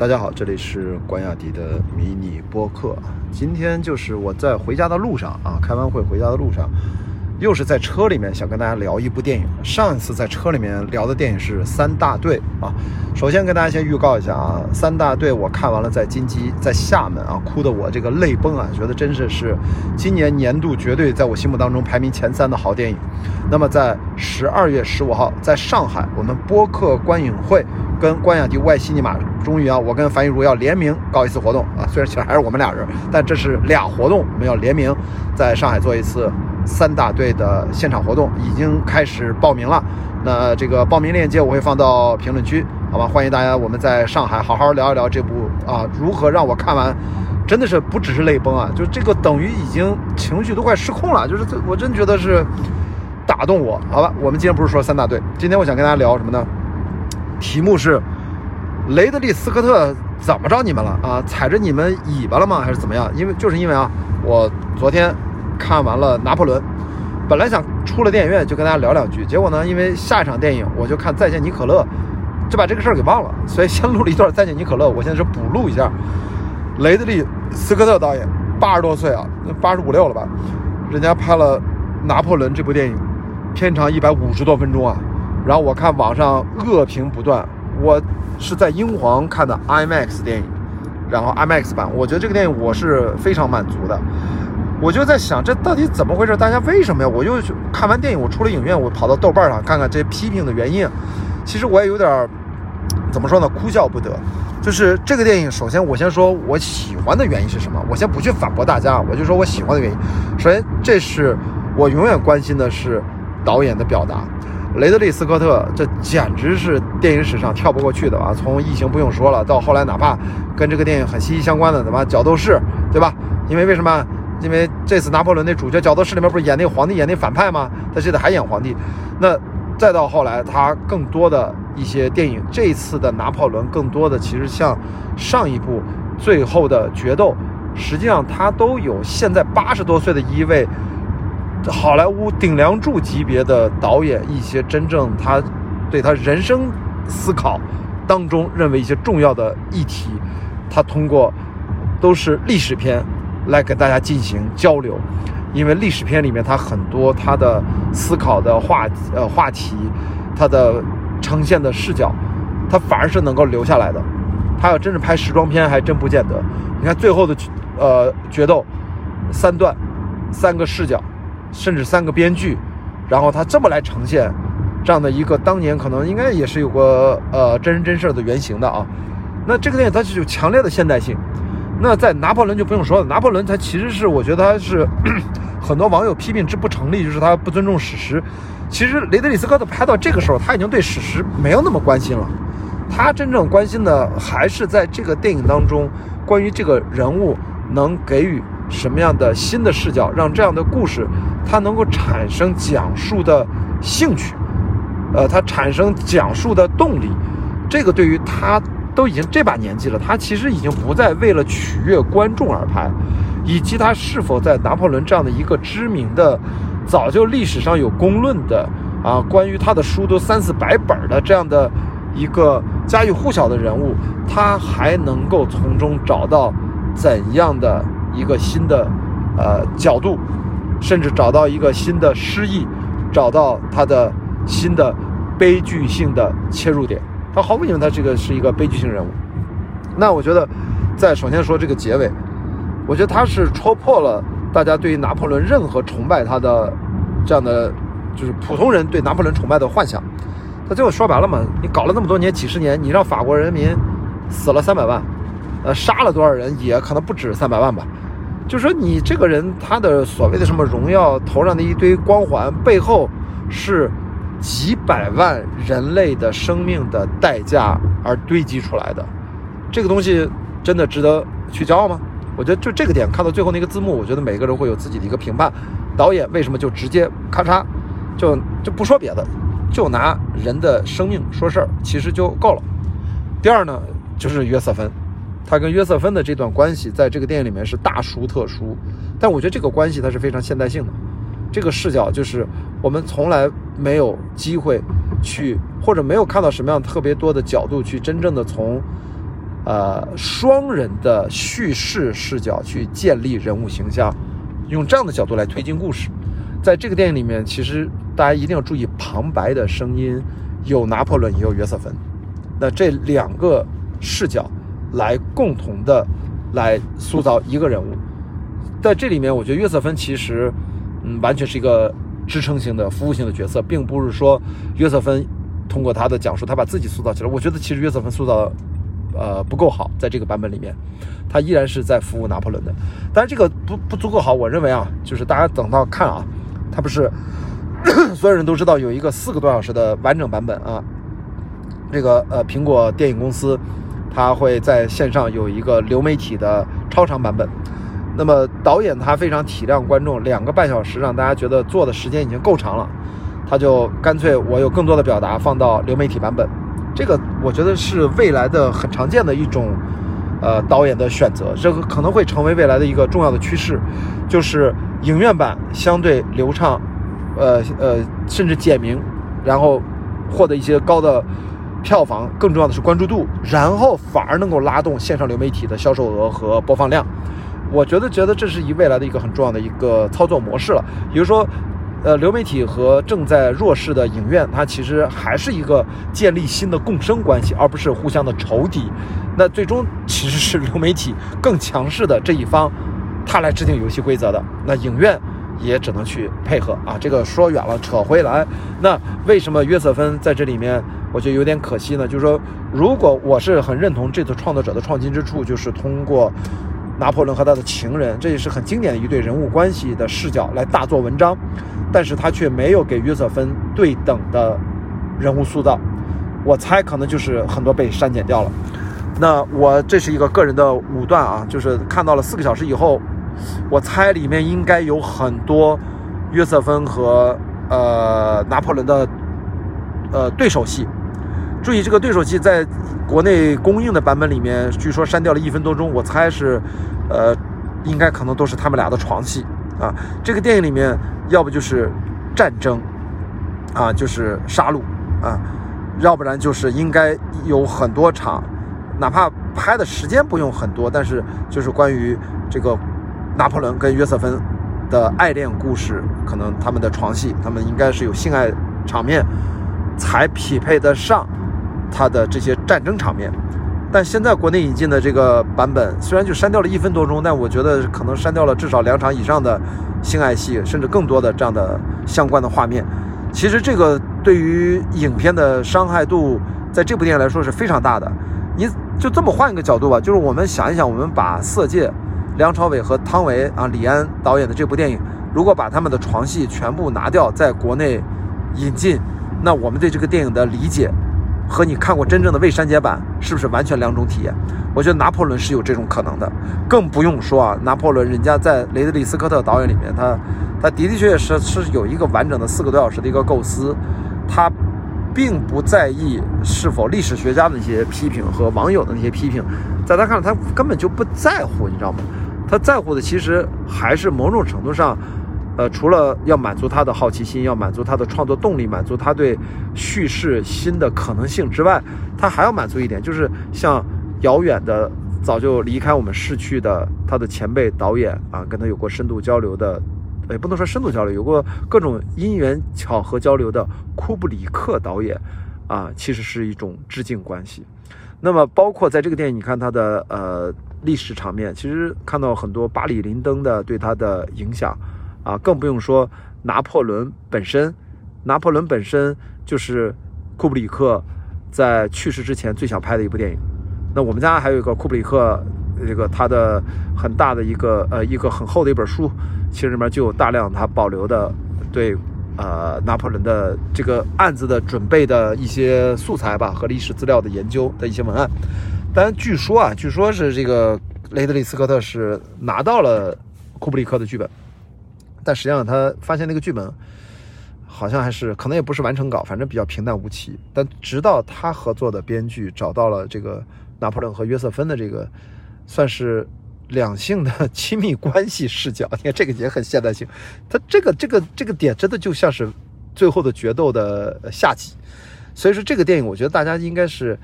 大家好，这里是关雅迪的迷你播客。今天就是我在回家的路上啊，开完会回家的路上，又是在车里面想跟大家聊一部电影。上一次在车里面聊的电影是《三大队》啊。首先跟大家先预告一下啊，《三大队》我看完了，在金鸡，在厦门啊，哭的我这个泪崩啊，觉得真是是今年年度绝对在我心目当中排名前三的好电影。那么在十二月十五号，在上海我们播客观影会跟关雅迪外西尼玛，终于啊，我跟樊玉茹要联名搞一次活动啊，虽然其实还是我们俩人，但这是俩活动，我们要联名在上海做一次三大队的现场活动，已经开始报名了。那这个报名链接我会放到评论区，好吧？欢迎大家，我们在上海好好聊一聊这部啊，如何让我看完，真的是不只是泪崩啊，就这个等于已经情绪都快失控了，就是我真觉得是打动我，好吧？我们今天不是说三大队，今天我想跟大家聊什么呢？题目是雷德利·斯科特怎么着你们了啊？踩着你们尾巴了吗？还是怎么样？因为就是因为啊，我昨天看完了《拿破仑》。本来想出了电影院就跟大家聊两句，结果呢，因为下一场电影我就看《再见尼可乐》，就把这个事儿给忘了，所以先 录了一段《再见尼可乐》。我现在是补录一下，雷德利·斯科特导演八十多岁啊，八十五六了吧，人家拍了《拿破仑》这部电影，片长一百五十多分钟啊。然后我看网上恶评不断，我是在英皇看的 IMAX 电影，然后 IMAX 版，我觉得这个电影我是非常满足的。我就在想，这到底怎么回事？大家为什么呀？我又看完电影，我出了影院，我跑到豆瓣上看看这批评的原因。其实我也有点怎么说呢，哭笑不得。就是这个电影，首先我先说我喜欢的原因是什么？我先不去反驳大家，我就说我喜欢的原因。首先，这是我永远关心的是导演的表达。雷德利·斯科特，这简直是电影史上跳不过去的啊！从《异形》不用说了，到后来哪怕跟这个电影很息息相关的，怎么角斗士，对吧？因为为什么？因为这次拿破仑那主角《角斗士》里面不是演那个皇帝，演那反派吗？他现在还演皇帝。那再到后来，他更多的一些电影，这次的拿破仑更多的其实像上一部《最后的决斗》，实际上他都有现在八十多岁的一位好莱坞顶梁柱级别的导演，一些真正他对他人生思考当中认为一些重要的议题，他通过都是历史片。来跟大家进行交流，因为历史片里面他很多他的思考的话呃话题，他的呈现的视角，他反而是能够留下来的。他要真是拍时装片，还真不见得。你看最后的呃决斗，三段，三个视角，甚至三个编剧，然后他这么来呈现这样的一个当年可能应该也是有过呃真人真事的原型的啊。那这个电影它是有强烈的现代性。那在拿破仑就不用说了，拿破仑他其实是我觉得他是 很多网友批评之不成立，就是他不尊重史实。其实雷德利·斯科特拍到这个时候，他已经对史实没有那么关心了，他真正关心的还是在这个电影当中关于这个人物能给予什么样的新的视角，让这样的故事它能够产生讲述的兴趣，呃，它产生讲述的动力，这个对于他。都已经这把年纪了，他其实已经不再为了取悦观众而拍，以及他是否在拿破仑这样的一个知名的、早就历史上有公论的啊，关于他的书都三四百本的这样的一个家喻户晓的人物，他还能够从中找到怎样的一个新的呃角度，甚至找到一个新的诗意，找到他的新的悲剧性的切入点。他毫无疑问，他这个是一个悲剧性人物。那我觉得，在首先说这个结尾，我觉得他是戳破了大家对于拿破仑任何崇拜他的这样的，就是普通人对拿破仑崇拜的幻想。他最后说白了嘛，你搞了那么多年，几十年，你让法国人民死了三百万，呃，杀了多少人，也可能不止三百万吧。就是说你这个人，他的所谓的什么荣耀，头上的一堆光环，背后是。几百万人类的生命的代价而堆积出来的，这个东西真的值得去骄傲吗？我觉得就这个点，看到最后那个字幕，我觉得每个人会有自己的一个评判。导演为什么就直接咔嚓，就就不说别的，就拿人的生命说事儿，其实就够了。第二呢，就是约瑟芬，他跟约瑟芬的这段关系，在这个电影里面是大书特书，但我觉得这个关系它是非常现代性的。这个视角就是我们从来没有机会去，或者没有看到什么样特别多的角度去真正的从呃双人的叙事视角去建立人物形象，用这样的角度来推进故事。在这个电影里面，其实大家一定要注意旁白的声音，有拿破仑，也有约瑟芬。那这两个视角来共同的来塑造一个人物。在这里面，我觉得约瑟芬其实，嗯，完全是一个支撑型的、服务性的角色，并不是说约瑟芬通过他的讲述，他把自己塑造起来。我觉得其实约瑟芬塑造，呃，不够好，在这个版本里面，他依然是在服务拿破仑的。但这个不不足够好，我认为啊，就是大家等到看啊。他不是 所有人都知道有一个四个多小时的完整版本啊，这个呃苹果电影公司，它会在线上有一个流媒体的超长版本。那么导演他非常体谅观众，两个半小时让大家觉得做的时间已经够长了，他就干脆我有更多的表达放到流媒体版本。这个我觉得是未来的很常见的一种呃导演的选择，这个可能会成为未来的一个重要的趋势，就是。影院版相对流畅，呃呃，甚至简明，然后获得一些高的票房，更重要的是关注度，然后反而能够拉动线上流媒体的销售额和播放量。我觉得，觉得这是一未来的一个很重要的一个操作模式了。比如说，呃，流媒体和正在弱势的影院，它其实还是一个建立新的共生关系，而不是互相的仇敌。那最终其实是流媒体更强势的这一方。他来制定游戏规则的，那影院也只能去配合啊。这个说远了，扯回来，那为什么约瑟芬在这里面，我觉得有点可惜呢？就是说，如果我是很认同这次创作者的创新之处，就是通过拿破仑和他的情人，这也是很经典的一对人物关系的视角来大做文章，但是他却没有给约瑟芬对等的人物塑造，我猜可能就是很多被删减掉了。那我这是一个个人的武断啊，就是看到了四个小时以后。我猜里面应该有很多约瑟芬和呃拿破仑的呃对手戏。注意，这个对手戏在国内公映的版本里面，据说删掉了一分多钟。我猜是呃应该可能都是他们俩的床戏啊。这个电影里面要不就是战争啊，就是杀戮啊，要不然就是应该有很多场，哪怕拍的时间不用很多，但是就是关于这个。拿破仑跟约瑟芬的爱恋故事，可能他们的床戏，他们应该是有性爱场面，才匹配得上他的这些战争场面。但现在国内引进的这个版本，虽然就删掉了一分多钟，但我觉得可能删掉了至少两场以上的性爱戏，甚至更多的这样的相关的画面。其实这个对于影片的伤害度，在这部电影来说是非常大的。你就这么换一个角度吧，就是我们想一想，我们把《色戒》。梁朝伟和汤唯啊，李安导演的这部电影，如果把他们的床戏全部拿掉，在国内引进，那我们对这个电影的理解，和你看过真正的未删减版，是不是完全两种体验？我觉得拿破仑是有这种可能的，更不用说啊，拿破仑人家在雷德利·斯科特导演里面，他他的的确确是是有一个完整的四个多小时的一个构思，他并不在意是否历史学家的那些批评和网友的那些批评，在他看来，他根本就不在乎，你知道吗？他在乎的其实还是某种程度上，呃，除了要满足他的好奇心，要满足他的创作动力，满足他对叙事新的可能性之外，他还要满足一点，就是像遥远的早就离开我们逝去的他的前辈导演啊，跟他有过深度交流的，也不能说深度交流，有过各种因缘巧合交流的库布里克导演啊，其实是一种致敬关系。那么，包括在这个电影，你看他的呃。历史场面，其实看到很多巴里林登的对他的影响，啊，更不用说拿破仑本身。拿破仑本身就是库布里克在去世之前最想拍的一部电影。那我们家还有一个库布里克，这个他的很大的一个呃一个很厚的一本书，其实里面就有大量他保留的对呃拿破仑的这个案子的准备的一些素材吧和历史资料的研究的一些文案。但据说啊，据说是这个雷德利·斯科特是拿到了库布里克的剧本，但实际上他发现那个剧本好像还是可能也不是完成稿，反正比较平淡无奇。但直到他合作的编剧找到了这个拿破仑和约瑟芬的这个算是两性的亲密关系视角，你看这个也很现代性。他这个这个这个点真的就像是最后的决斗的下集。所以说这个电影，我觉得大家应该是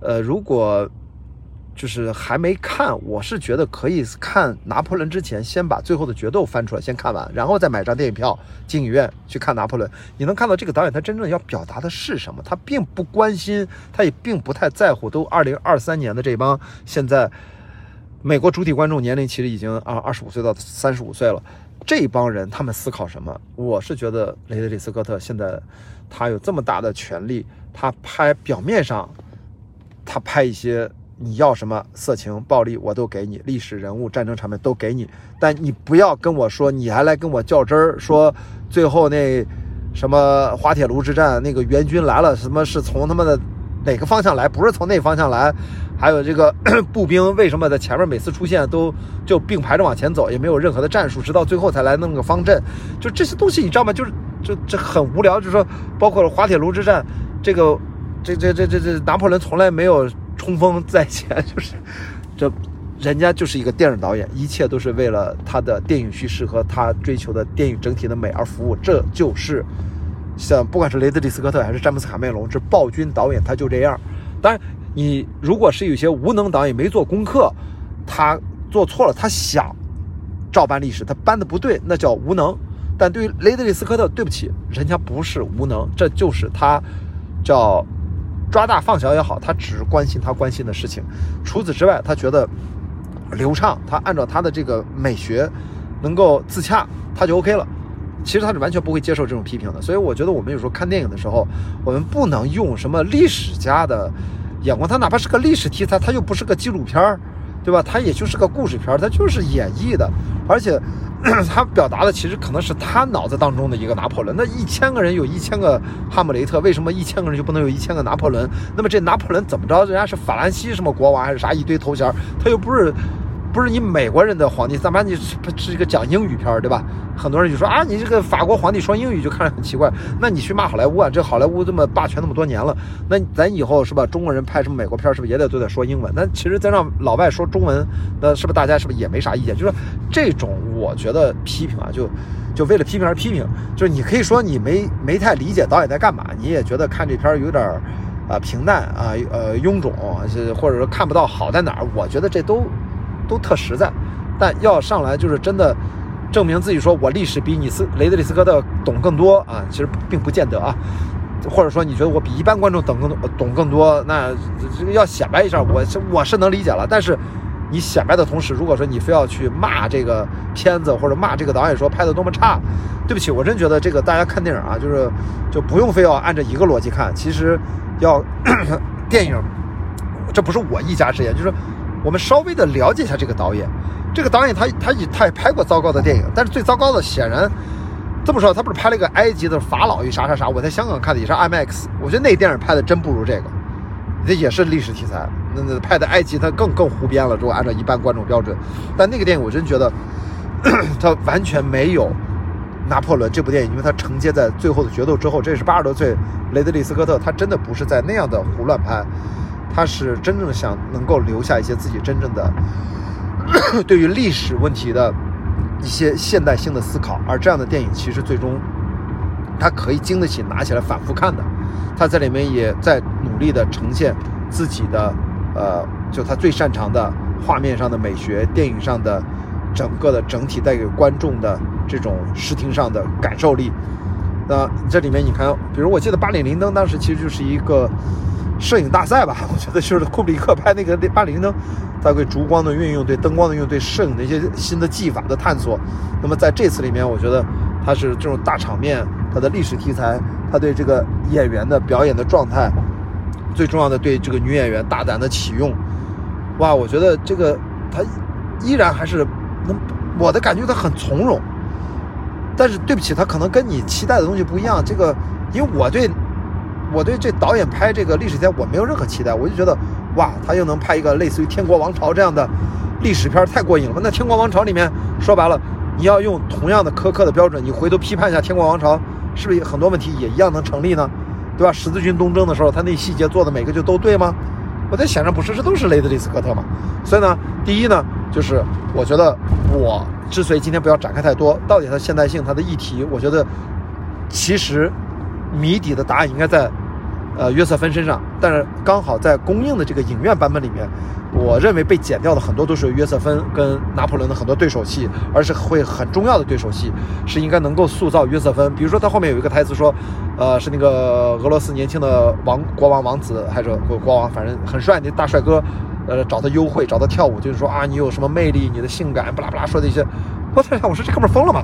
呃如果。就是还没看，我是觉得可以看拿破仑之前，先把最后的决斗翻出来，先看完，然后再买张电影票进影院去看拿破仑。你能看到这个导演他真正要表达的是什么？他并不关心，他也并不太在乎。都二零二三年的这帮现在美国主体观众年龄其实已经啊二十五岁到三十五岁了，这帮人他们思考什么？我是觉得雷德利·斯科特现在他有这么大的权利，他拍表面上他拍一些。你要什么色情、暴力，我都给你；历史人物、战争场面都给你。但你不要跟我说，你还来跟我较真儿，说最后那什么滑铁卢之战，那个援军来了，什么是从他妈的哪个方向来？不是从那方向来。还有这个 步兵为什么在前面每次出现都就并排着往前走，也没有任何的战术，直到最后才来弄个方阵。就这些东西，你知道吗？就是这这很无聊。就是说，包括滑铁卢之战，这个这这这这这拿破仑从来没有。冲锋在前，就是这，人家就是一个电影导演，一切都是为了他的电影叙事和他追求的电影整体的美而服务。这就是像不管是雷德利·斯科特还是詹姆斯·卡梅隆，这暴君导演他就这样。当然，你如果是有些无能导演没做功课，他做错了，他想照搬历史，他搬的不对，那叫无能。但对于雷德利·斯科特，对不起，人家不是无能，这就是他叫。抓大放小也好，他只关心他关心的事情。除此之外，他觉得流畅，他按照他的这个美学能够自洽，他就 OK 了。其实他是完全不会接受这种批评的。所以我觉得我们有时候看电影的时候，我们不能用什么历史家的眼光。他哪怕是个历史题材，他又不是个纪录片儿，对吧？他也就是个故事片儿，他就是演绎的，而且。他表达的其实可能是他脑子当中的一个拿破仑。那一千个人有一千个哈姆雷特，为什么一千个人就不能有一千个拿破仑？那么这拿破仑怎么着？人家是法兰西什么国王还是啥一堆头衔？他又不是。不是你美国人的皇帝，咱把你是是一个讲英语片儿，对吧？很多人就说啊，你这个法国皇帝说英语就看着很奇怪。那你去骂好莱坞啊？这好莱坞这么霸权那么多年了，那咱以后是吧？中国人拍什么美国片儿，是不是也得都得说英文？那其实咱让老外说中文，那是不是大家是不是也没啥意见？就说这种，我觉得批评啊，就就为了批评而批评，就是你可以说你没没太理解导演在干嘛，你也觉得看这片儿有点啊平淡啊呃臃肿，或者说看不到好在哪儿，我觉得这都。都特实在，但要上来就是真的证明自己，说我历史比你斯雷德里斯科特懂更多啊，其实并不见得啊。或者说你觉得我比一般观众懂更多懂更多，那这个要显摆一下，我我是能理解了。但是你显摆的同时，如果说你非要去骂这个片子或者骂这个导演说拍的多么差，对不起，我真觉得这个大家看电影啊，就是就不用非要按照一个逻辑看。其实要电影，这不是我一家之言，就是。我们稍微的了解一下这个导演，这个导演他他也他也拍过糟糕的电影，但是最糟糕的显然这么说，他不是拍了一个埃及的法老与啥啥啥？我在香港看的也是 IMAX，我觉得那电影拍的真不如这个，这也是历史题材，那那拍的埃及他更更胡编了，如果按照一般观众标准，但那个电影我真觉得 他完全没有拿破仑这部电影，因为他承接在最后的决斗之后，这是八十多岁雷德利·斯科特，他真的不是在那样的胡乱拍。他是真正想能够留下一些自己真正的 对于历史问题的一些现代性的思考，而这样的电影其实最终他可以经得起拿起来反复看的。他在里面也在努力的呈现自己的呃，就他最擅长的画面上的美学，电影上的整个的整体带给观众的这种视听上的感受力。那这里面你看，比如我记得《八里林登》当时其实就是一个。摄影大赛吧，我觉得就是库布里克拍那个《巴里林登》，他对烛光的运用、对灯光的运用、对摄影的一些新的技法的探索。那么在这次里面，我觉得他是这种大场面，他的历史题材，他对这个演员的表演的状态，最重要的对这个女演员大胆的启用。哇，我觉得这个他依然还是能，我的感觉他很从容。但是对不起，他可能跟你期待的东西不一样。这个，因为我对。我对这导演拍这个历史片我没有任何期待，我就觉得，哇，他又能拍一个类似于《天国王朝》这样的历史片，太过瘾了。那《天国王朝》里面说白了，你要用同样的苛刻的标准，你回头批判一下《天国王朝》，是不是很多问题也一样能成立呢？对吧？十字军东征的时候，他那细节做的每个就都对吗？我在想，着不是，这都是雷德利·斯科特嘛。所以呢，第一呢，就是我觉得我之所以今天不要展开太多，到底它现代性、它的议题，我觉得其实谜底的答案应该在。呃，约瑟芬身上，但是刚好在公映的这个影院版本里面，我认为被剪掉的很多都是约瑟芬跟拿破仑的很多对手戏，而是会很重要的对手戏，是应该能够塑造约瑟芬。比如说他后面有一个台词说，呃，是那个俄罗斯年轻的王国王王子还是国王，反正很帅那大帅哥，呃，找他幽会，找他跳舞，就是说啊，你有什么魅力，你的性感，巴拉巴拉说的一些。我天，我说这哥们疯了吗？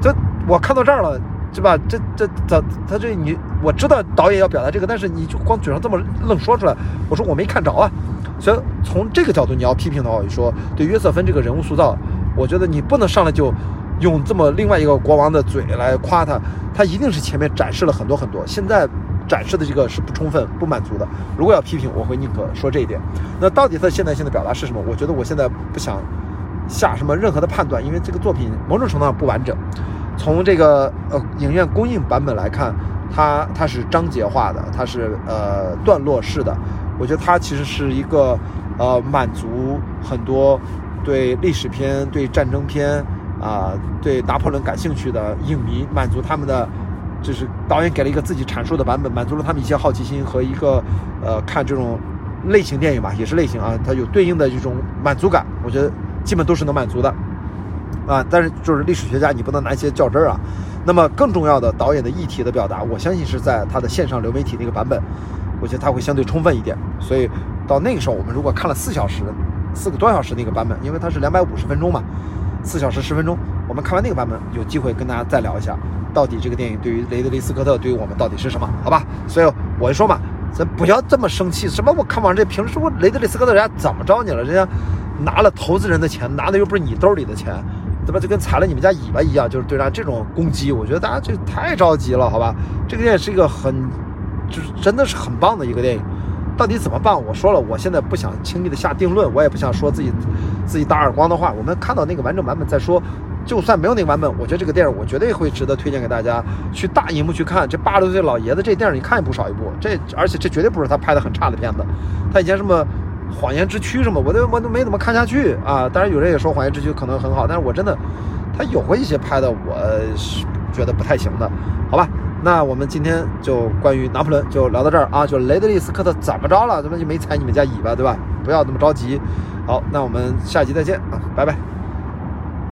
这我看到这儿了。是吧？这这他他这你我知道导演要表达这个，但是你就光嘴上这么愣说出来，我说我没看着啊。所以从这个角度你要批评的话，我就说对约瑟芬这个人物塑造，我觉得你不能上来就用这么另外一个国王的嘴来夸他，他一定是前面展示了很多很多，现在展示的这个是不充分、不满足的。如果要批评，我会宁可说这一点。那到底他现代性的表达是什么？我觉得我现在不想下什么任何的判断，因为这个作品某种程度上不完整。从这个呃影院公映版本来看，它它是章节化的，它是呃段落式的。我觉得它其实是一个呃满足很多对历史片、对战争片啊、对拿破仑感兴趣的影迷，满足他们的，就是导演给了一个自己阐述的版本，满足了他们一些好奇心和一个呃看这种类型电影吧，也是类型啊，它有对应的这种满足感。我觉得基本都是能满足的。啊，但是就是历史学家，你不能拿一些较真儿啊。那么更重要的导演的议题的表达，我相信是在他的线上流媒体那个版本，我觉得他会相对充分一点。所以到那个时候，我们如果看了四小时、四个多小时那个版本，因为它是两百五十分钟嘛，四小时十分钟，我们看完那个版本，有机会跟大家再聊一下，到底这个电影对于雷德利·斯科特对于我们到底是什么？好吧？所以我就说嘛，咱不要这么生气。什么？我看完这评论说，雷德利·斯科特人家怎么着你了？人家拿了投资人的钱，拿的又不是你兜里的钱。对吧？就跟踩了你们家尾巴一样，就是对他这种攻击，我觉得大家这太着急了，好吧？这个电影是一个很，就是真的是很棒的一个电影。到底怎么办？我说了，我现在不想轻易的下定论，我也不想说自己自己打耳光的话。我们看到那个完整版本再说。就算没有那个版本，我觉得这个电影我绝对会值得推荐给大家去大荧幕去看。这八十多岁老爷子这电影你看也不少一部，这而且这绝对不是他拍的很差的片子。他以前什么？谎言之躯什么，我都我都没怎么看下去啊！当然有人也说谎言之躯可能很好，但是我真的，他有过一些拍的，我是觉得不太行的，好吧？那我们今天就关于拿破仑就聊到这儿啊！就雷德利·斯科特怎么着了？怎么就没踩你们家尾巴，对吧？不要那么着急。好，那我们下集再见啊，拜拜。